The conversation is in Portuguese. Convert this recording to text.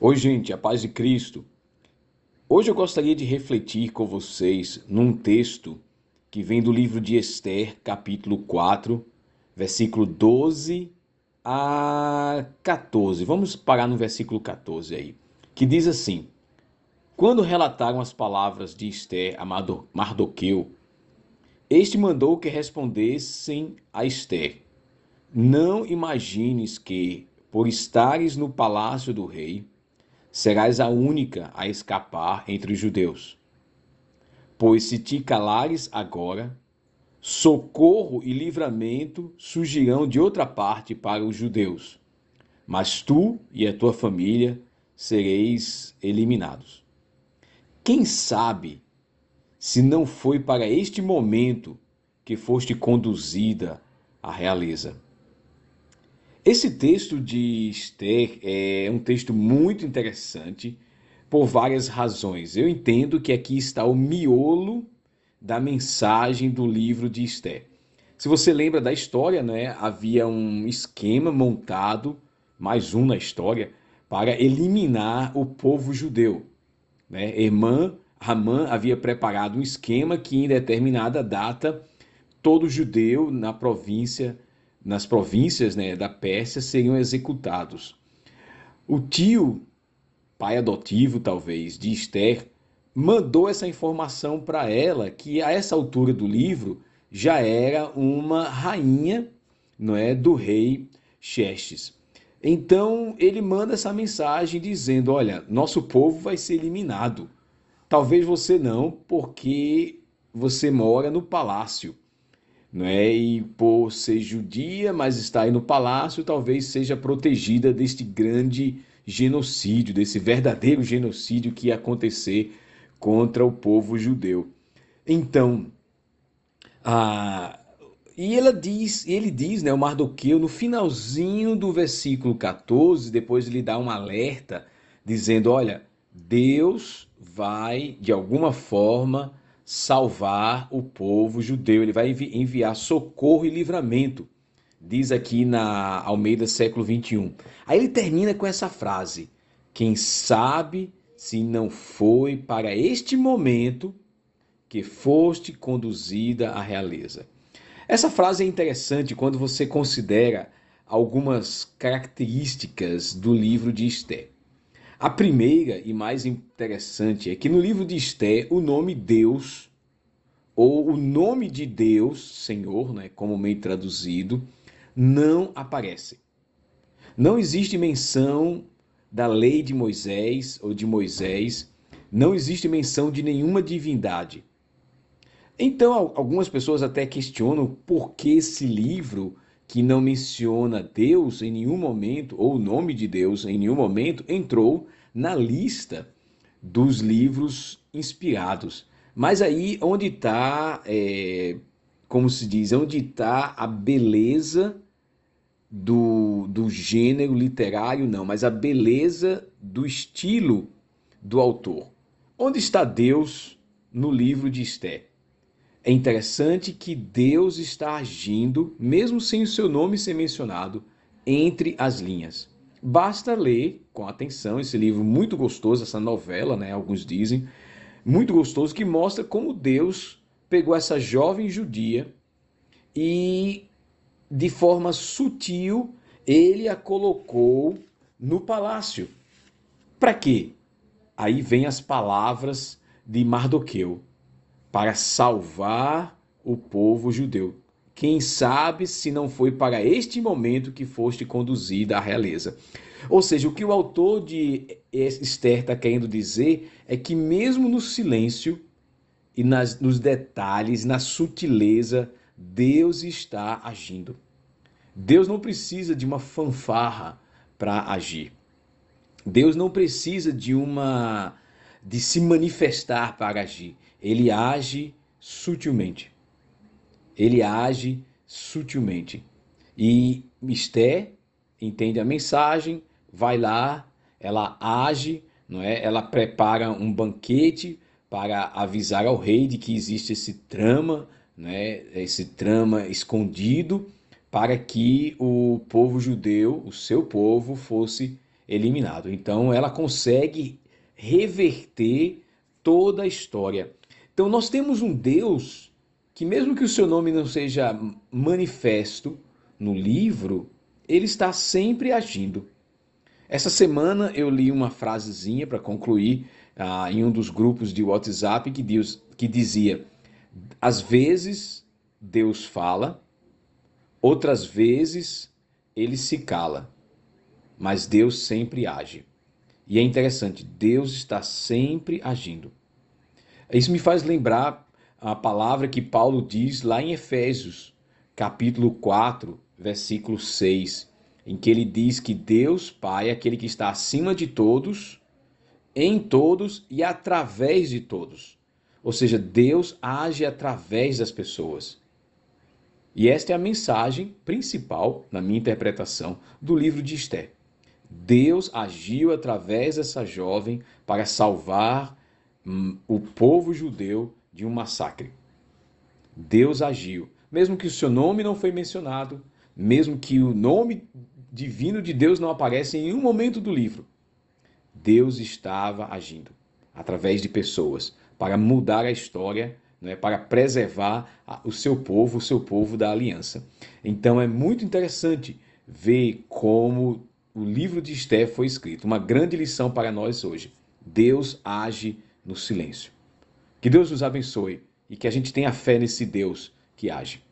Oi, gente, a paz de Cristo. Hoje eu gostaria de refletir com vocês num texto que vem do livro de Esther, capítulo 4, versículo 12 a 14. Vamos parar no versículo 14 aí, que diz assim: Quando relataram as palavras de Esther a Mardoqueu, este mandou que respondessem a Esther: Não imagines que, por estares no palácio do rei, serás a única a escapar entre os judeus. Pois se te calares agora, socorro e livramento surgirão de outra parte para os judeus, mas tu e a tua família sereis eliminados. Quem sabe se não foi para este momento que foste conduzida à realeza? Esse texto de Esther é um texto muito interessante por várias razões. Eu entendo que aqui está o miolo da mensagem do livro de Esther. Se você lembra da história, né, havia um esquema montado, mais um na história, para eliminar o povo judeu. Né? Irmã Ramã havia preparado um esquema que, em determinada data, todo judeu na província nas províncias né, da Pérsia seriam executados. O tio, pai adotivo talvez, de Esther, mandou essa informação para ela, que a essa altura do livro já era uma rainha não é, do rei Xerxes. Então ele manda essa mensagem dizendo: Olha, nosso povo vai ser eliminado. Talvez você não, porque você mora no palácio não é? E por ser judia, mas está aí no palácio, talvez seja protegida deste grande genocídio, desse verdadeiro genocídio que ia acontecer contra o povo judeu. Então, a e ela diz, ele diz, né, o Mardoqueu, no finalzinho do versículo 14, depois ele dá um alerta, dizendo: Olha, Deus vai, de alguma forma, salvar o povo judeu, ele vai enviar socorro e livramento, diz aqui na Almeida século 21. Aí ele termina com essa frase: Quem sabe se não foi para este momento que foste conduzida à realeza. Essa frase é interessante quando você considera algumas características do livro de Esté. A primeira e mais interessante é que no livro de Esté, o nome Deus, ou o nome de Deus, Senhor, né, comumente traduzido, não aparece. Não existe menção da lei de Moisés ou de Moisés, não existe menção de nenhuma divindade. Então, algumas pessoas até questionam por que esse livro que não menciona Deus em nenhum momento, ou o nome de Deus em nenhum momento, entrou na lista dos livros inspirados. Mas aí onde está, é, como se diz, onde está a beleza do, do gênero literário, não, mas a beleza do estilo do autor. Onde está Deus no livro de Esté? É interessante que Deus está agindo, mesmo sem o seu nome ser mencionado, entre as linhas. Basta ler com atenção esse livro muito gostoso, essa novela, né? Alguns dizem, muito gostoso, que mostra como Deus pegou essa jovem judia e, de forma sutil, ele a colocou no palácio. Para quê? Aí vem as palavras de Mardoqueu para salvar o povo judeu. Quem sabe se não foi para este momento que foste conduzida à realeza. Ou seja, o que o autor de Esther está querendo dizer é que, mesmo no silêncio e nas, nos detalhes, na sutileza, Deus está agindo. Deus não precisa de uma fanfarra para agir. Deus não precisa de uma de se manifestar para agir. Ele age sutilmente. Ele age sutilmente. E Esté entende a mensagem, vai lá, ela age, não é? Ela prepara um banquete para avisar ao rei de que existe esse trama, né? Esse trama escondido para que o povo judeu, o seu povo, fosse eliminado. Então ela consegue reverter toda a história. Então nós temos um Deus que, mesmo que o seu nome não seja manifesto no livro, ele está sempre agindo. Essa semana eu li uma frasezinha para concluir ah, em um dos grupos de WhatsApp que, diz, que dizia: às vezes Deus fala, outras vezes ele se cala, mas Deus sempre age. E é interessante, Deus está sempre agindo. Isso me faz lembrar a palavra que Paulo diz lá em Efésios, capítulo 4, versículo 6, em que ele diz que Deus Pai é aquele que está acima de todos, em todos e através de todos. Ou seja, Deus age através das pessoas. E esta é a mensagem principal, na minha interpretação, do livro de Esté. Deus agiu através dessa jovem para salvar o povo judeu de um massacre. Deus agiu. Mesmo que o seu nome não foi mencionado, mesmo que o nome divino de Deus não apareça em nenhum momento do livro, Deus estava agindo através de pessoas para mudar a história, né, para preservar o seu povo, o seu povo da aliança. Então é muito interessante ver como o livro de Esté foi escrito. Uma grande lição para nós hoje. Deus age no silêncio. Que Deus nos abençoe e que a gente tenha fé nesse Deus que age.